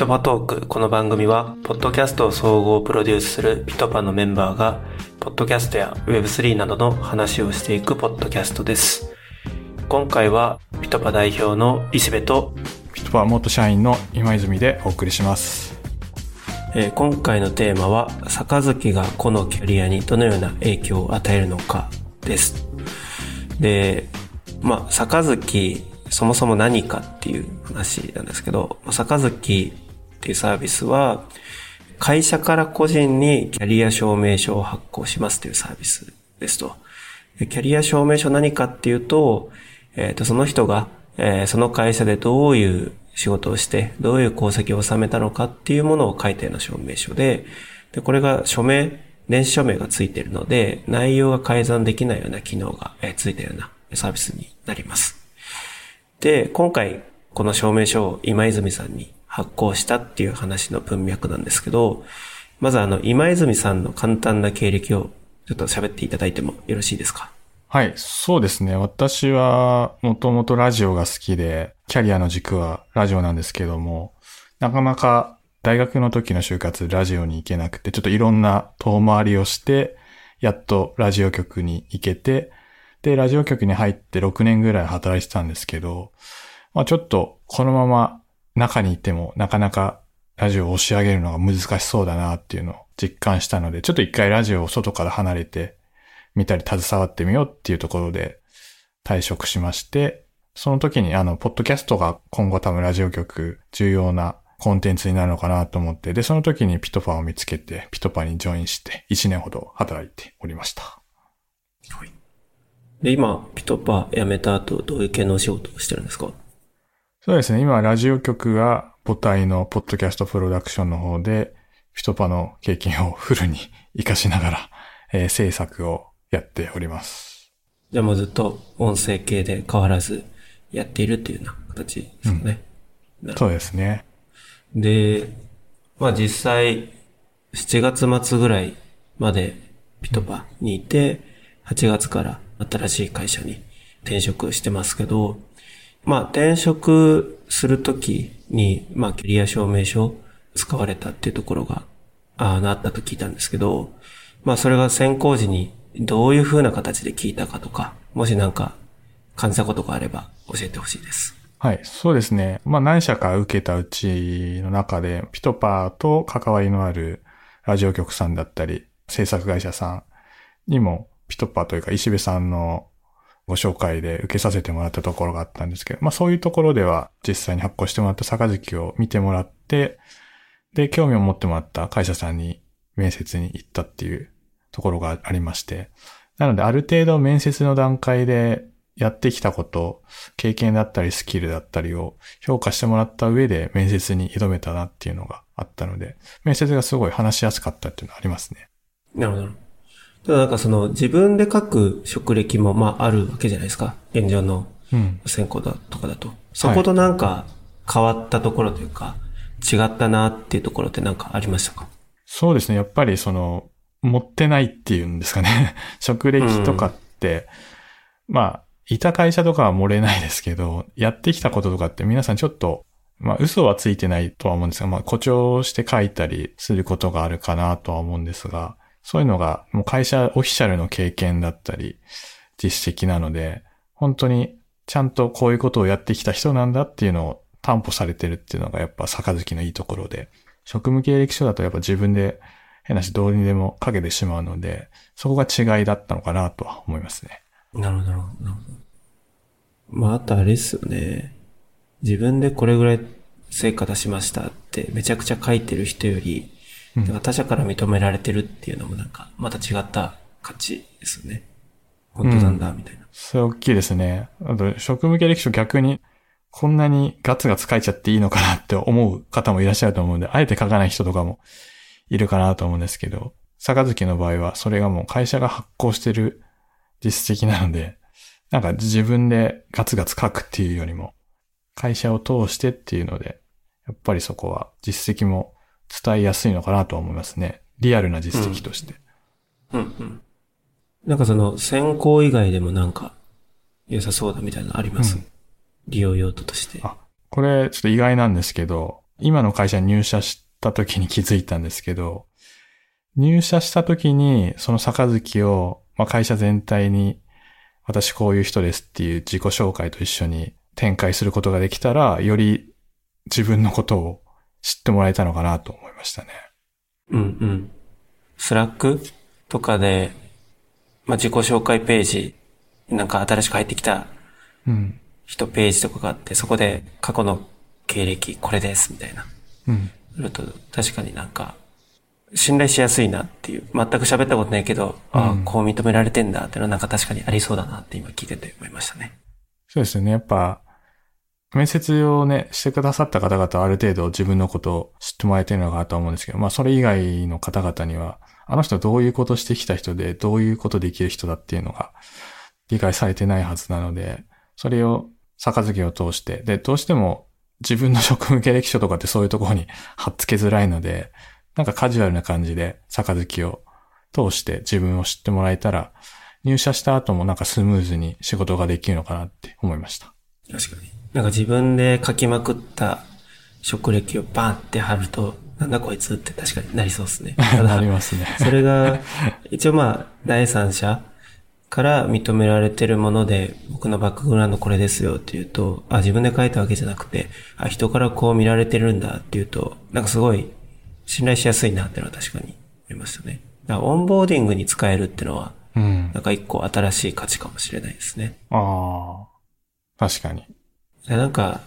トパトーク。この番組は、ポッドキャストを総合プロデュースするピトパのメンバーが、ポッドキャストや Web3 などの話をしていくポッドキャストです。今回は、ピトパ代表の石部と、ピトパ元社員の今泉でお送りします。えー今回のテーマは、杯がこのキャリアにどのような影響を与えるのかです。で、まあ、杯、そもそも何かっていう話なんですけど、まあ杯っていうサービスは、会社から個人にキャリア証明書を発行しますというサービスですと。キャリア証明書何かっていうと、えっ、と、その人が、えーその会社でどういう仕事をして、どういう功績を収めたのかっていうものを書いたような証明書で、で、これが署名、電子署名がついているので、内容が改ざんできないような機能が、えーついているようなサービスになります。で、今回、この証明書を今泉さんに発行したっていう話の文脈なんですけど、まずあの、今泉さんの簡単な経歴をちょっと喋っていただいてもよろしいですか？はい、そうですね。私はもともとラジオが好きで、キャリアの軸はラジオなんですけども、なかなか大学の時の就活ラジオに行けなくて、ちょっといろんな遠回りをして、やっとラジオ局に行けて、で、ラジオ局に入って6年ぐらい働いてたんですけど、まあちょっとこのまま中にいてもなかなかラジオを押し上げるのが難しそうだなっていうのを実感したので、ちょっと一回ラジオを外から離れて見たり携わってみようっていうところで退職しまして、その時にあの、ポッドキャストが今後多分ラジオ局重要なコンテンツになるのかなと思って、で、その時にピトパを見つけて、ピトパにジョインして1年ほど働いておりました。で、今、ピトパ辞めた後、どういう系のお仕事をしてるんですか？そうですね。今、ラジオ局が母体のポッドキャストプロダクションの方で、ピトパの経験をフルに活かしながら、えー制作をやっております。じゃあもうずっと音声系で変わらずやっているっていうような形ですかね。なるほそうですね。どで、まあ実際、7月末ぐらいまでピトパにいて、8月から新しい会社に転職してますけど、まあ転職するときに、まあキャリア証明書使われたっていうところが、ああ、なったと聞いたんですけど、まあそれが選考時にどういう風な形で聞いたかとか、もしなんか感じたことがあれば教えてほしいです。はい、そうですね。まあ何社か受けたうちの中で、ピトパーと関わりのあるラジオ局さんだったり、制作会社さんにも、ピトパーというか石部さんのご紹介で受けさせてもらったところがあったんですけど、まあそういうところでは実際に発行してもらった杯を見てもらって、で、興味を持ってもらった会社さんに面接に行ったっていうところがありまして、なのである程度面接の段階でやってきたこと、経験だったりスキルだったりを評価してもらった上で面接に挑めたなっていうのがあったので、面接がすごい話しやすかったっていうのはありますね。なるほど。ただなんかその自分で書く職歴もまああるわけじゃないですか。現状のうん。選考だとかだと。そことなんか変わったところというか、違ったなっていうところってなんかありましたか？そうですね。やっぱりその、持ってないっていうんですかね。職歴とかって、まあ、いた会社とかは漏れないですけど、やってきたこととかって皆さんちょっと、まあ嘘はついてないとは思うんですが、まあ誇張して書いたりすることがあるかなとは思うんですが、そういうのがもう会社オフィシャルの経験だったり、実績なので、本当にちゃんとこういうことをやってきた人なんだっていうのを担保されてるっていうのがやっぱ杯のいいところで、職務経歴書だとやっぱ自分で変なしどうにでも書けてしまうので、そこが違いだったのかなとは思いますね。なるほど。なるほどまあ、あとあれですよね。自分でこれぐらい成果出しましたってめちゃくちゃ書いてる人より、うんなんか他者から認められてるっていうのもなんか、また違った価値ですよね。本当なんだ、みたいな。それ大きいですね。あと、職務経歴書逆に、こんなにガツガツ書いちゃっていいのかなって思う方もいらっしゃると思うんで、あえて書かない人とかもいるかなと思うんですけど、杯の場合はそれがもう会社が発行してる実績なので、なんか自分でガツガツ書くっていうよりも、会社を通してっていうので、やっぱりそこは実績も伝えやすいのかなとは思いますね。リアルな実績として。うんうん。なんかその、選考以外でもなんか、良さそうだみたいなのあります、うん利用用途として。あこれちょっと意外なんですけど、今の会社に入社した時に気づいたんですけど、入社した時にその杯を、まあ、会社全体に私こういう人ですっていう自己紹介と一緒に展開することができたら、より自分のことを知ってもらえたのかなと思いましたね。うんうん。 Slack とかで、まあ、自己紹介ページ、なんか新しく入ってきたうん。人ページとかがあって、そこで過去の経歴これですみたいな。うん。すると確かになんか、信頼しやすいなっていう。全く喋ったことないけど、あうんあ、こう認められてんだっていうのはなんか確かにありそうだなって今聞いてて思いましたね。そうですよね。やっぱ、面接をね、してくださった方々はある程度自分のことを知ってもらえてるのかなと思うんですけど、まあそれ以外の方々には、あの人どういうことしてきた人で、どういうことできる人だっていうのが理解されてないはずなので、それを杯を通して、で、どうしても自分の職務経歴書とかってそういうところに 貼っつけづらいので、なんかカジュアルな感じで杯を通して自分を知ってもらえたら、入社した後もなんかスムーズに仕事ができるのかなって思いました。確かに。なんか自分で書きまくった職歴をバーンって貼ると、なんだこいつって確かになりそうで すね。ただありますね。それが、一応まあ、第三者から認められてるもので、僕のバックグラウンドこれですよっていうと、あ、自分で書いたわけじゃなくて、あ、人からこう見られてるんだっていうと、なんかすごい信頼しやすいなっていうのは確かに思いましたね。だからオンボーディングに使えるっていうのは、うん。なんか一個新しい価値かもしれないですね。ああ。確かに。でなんか、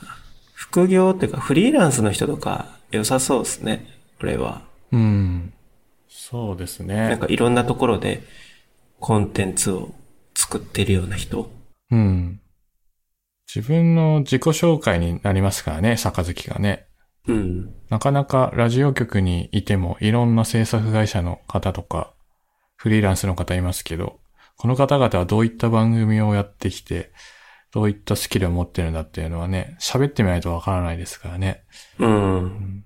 副業っていうかフリーランスの人とか良さそうですね。これは。うん。そうですね。なんかいろんなところでコンテンツを作ってるような人。うん。自分の自己紹介になりますからね、杯がね。うん。なかなかラジオ局にいてもいろんな制作会社の方とか、フリーランスの方いますけど、この方々はどういった番組をやってきて、どういったスキルを持ってるんだっていうのはね、喋ってみないとわからないですからね。うん。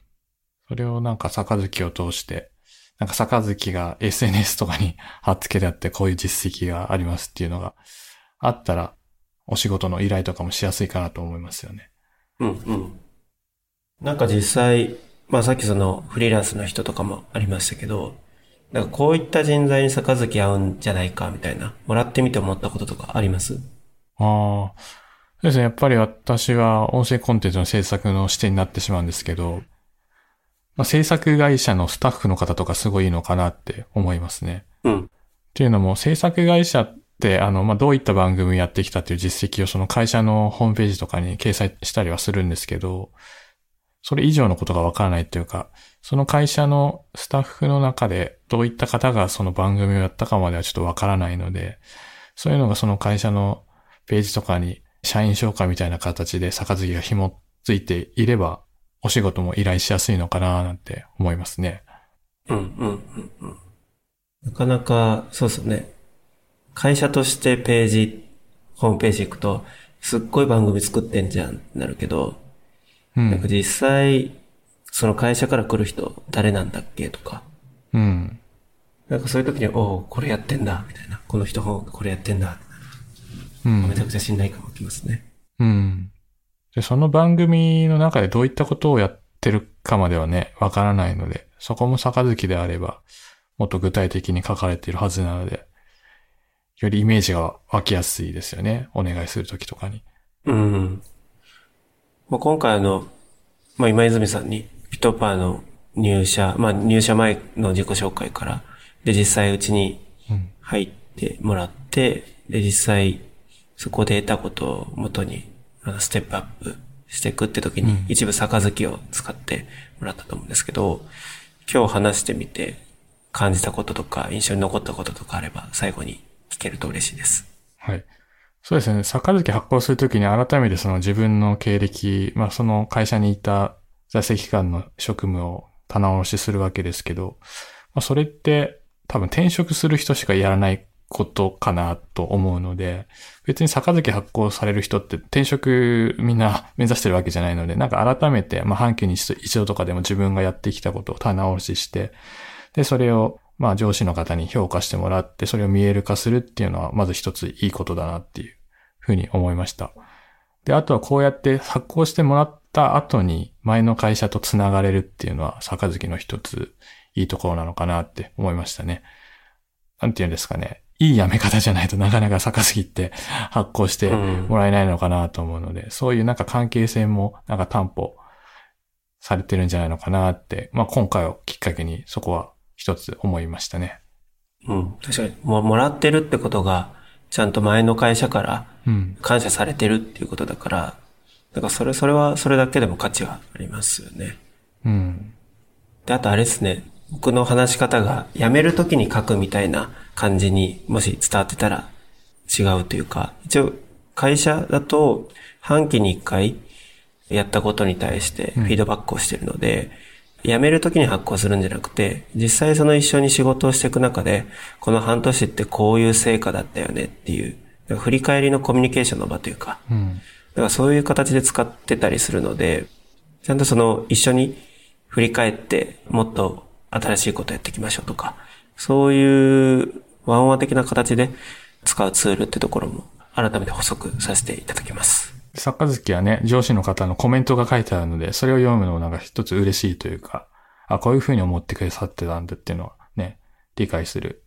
それをなんか杯を通して、なんか杯が SNS とかに 貼っつけてあってこういう実績がありますっていうのがあったら、お仕事の依頼とかもしやすいかなと思いますよね。うん。うん。なんか実際、まあさっきそのフリーランスの人とかもありましたけど、なんかこういった人材に杯合うんじゃないかみたいな、もらってみて思ったこととかあります？ああ。そうですね。やっぱり私は音声コンテンツの制作の視点になってしまうんですけど、まあ、制作会社のスタッフの方とかすごいいいのかなって思いますね。うん。っていうのも、制作会社って、あの、まあ、どういった番組やってきたっていう実績をその会社のホームページとかに掲載したりはするんですけど、それ以上のことがわからないっていうか、その会社のスタッフの中でどういった方がその番組をやったかまではちょっとわからないので、そういうのがその会社のページとかに社員紹介みたいな形で杯が紐ついていれば、お仕事も依頼しやすいのかななんて思いますね。うん、うん、うん、うん。なかなか、そうですね。会社としてページ、ホームページ行くと、すっごい番組作ってんじゃんってなるけど、うん。なんか実際、その会社から来る人、誰なんだっけとか、うん。なんかそういう時に、おおこれやってんだ、みたいな。この人これやってんだ。うんめちゃくちゃ信頼感がきますね。うん。で、その番組の中でどういったことをやってるかまではね、わからないので、そこも杯であれば、もっと具体的に書かれているはずなので、よりイメージが湧きやすいですよね。お願いするときとかに。うん。まあ、今回あの、まあ、今泉さんに、ピトパーの入社、まあ、入社前の自己紹介から、で、実際うちにうん。入ってもらって、で、実際、そこで得たことを元に、あの、ステップアップしていくって時に、うん一部杯を使ってもらったと思うんですけど、今日話してみて、感じたこととか、印象に残ったこととかあれば、最後に聞けると嬉しいです。はい。そうですね。杯発行するときに改めてその自分の経歴、まあその会社にいた在籍期間の職務を棚卸しするわけですけど、まあそれって多分転職する人しかやらないことかなと思うので、別に杯発行される人って転職みんな目指してるわけじゃないので、なんか改めて、まあ半期に一度一度とかでも自分がやってきたことを棚卸しして、で、それを、まあ上司の方に評価してもらって、それを見える化するっていうのは、まず一ついいことだなっていうふうに思いました。で、あとはこうやって発行してもらった後に前の会社と繋がれるっていうのは、坂月の一ついいところなのかなって思いましたね。なんて言うんですかね。いい辞め方じゃないとなかなか坂月って発行してもらえないのかなと思うので、うん、そういうなんか関係性もなんか担保されてるんじゃないのかなって、まあ今回をきっかけにそこは一つ思いましたね。うん。確かに、ももらってるってことが、ちゃんと前の会社から感謝されてるっていうことだから、うん、だからそれ、それはそれだけでも価値はありますよね。うん。で、あとあれですね。僕の話し方が辞めるときに書くみたいな感じにもし伝わってたら違うというか、一応会社だと半期に一回やったことに対してフィードバックをしてるので、うん、辞めるときに発行するんじゃなくて、実際その一緒に仕事をしていく中で、この半年ってこういう成果だったよねっていう、振り返りのコミュニケーションの場というか、うん、だからそういう形で使ってたりするので、ちゃんとその一緒に振り返ってもっと新しいことやっていきましょうとか、そういうワンワン的な形で使うツールってところも改めて補足させていただきます。作家好きはね、上司の方のコメントが書いてあるので、それを読むのもなんか一つ嬉しいというか、あ、こういうふうに思ってくださってたんだっていうのはね、理解する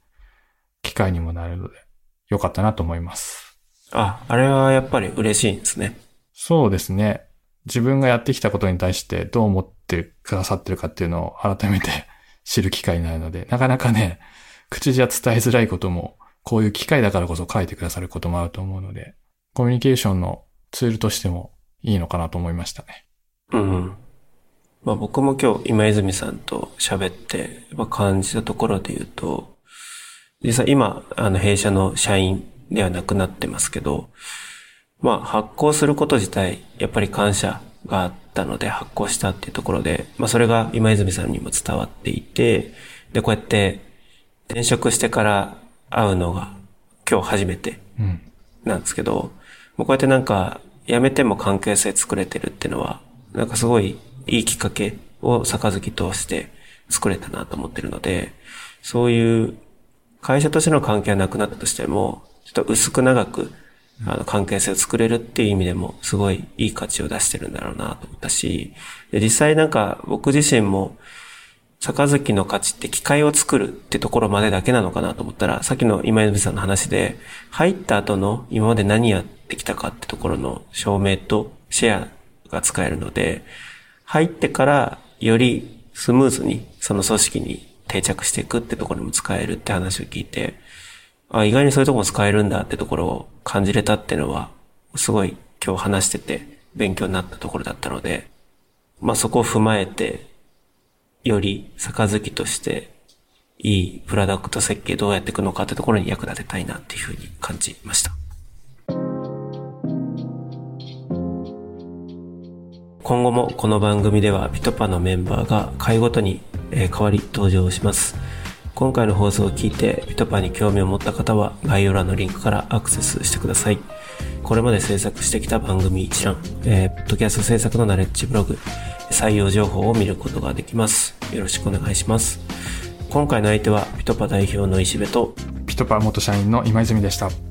機会にもなるので、よかったなと思います。あ、あれはやっぱり嬉しいんですね。そうですね。自分がやってきたことに対してどう思ってくださってるかっていうのを改めて知る機会になるので、なかなかね、口じゃ伝えづらいことも、こういう機会だからこそ書いてくださることもあると思うので、コミュニケーションのツールとしてもいいのかなと思いましたね。うん。まあ僕も今日今泉さんと喋って、やっぱ感じたところで言うと、実際今、あの弊社の社員ではなくなってますけど、まあ発行すること自体、やっぱり感謝があったので発行したっていうところで、まあそれが今泉さんにも伝わっていて、で、こうやって転職してから会うのが今日初めてなんですけど、うん、もうこうやってなんか辞めても関係性作れてるっていうのは、なんかすごいいいきっかけを杯通して作れたなと思ってるので、そういう会社としての関係はなくなったとしても、ちょっと薄く長くあの、関係性を作れるっていう意味でも、すごいいい価値を出してるんだろうなと思ったし、で実際なんか僕自身も、杯の価値って機械を作るってところまでだけなのかなと思ったら、さっきの今泉さんの話で、入った後の今まで何やってきたかってところの証明とシェアが使えるので、入ってからよりスムーズにその組織に定着していくってところにも使えるって話を聞いて、あ、意外にそういうとこも使えるんだってところを感じれたっていうのは、すごい今日話してて勉強になったところだったので、まあそこを踏まえて、より杯としていいプロダクト設計どうやっていくのかってところに役立てたいなっていうふうに感じました。今後もこの番組ではピトパのメンバーが回ごとに代わり登場します。今回の放送を聞いてピトパに興味を持った方は概要欄のリンクからアクセスしてください。これまで制作してきた番組一覧、えー、ポッドキャスト制作のナレッジブログ、採用情報を見ることができます。よろしくお願いします。今回の相手はピトパ代表の石部とピトパ元社員の今泉でした。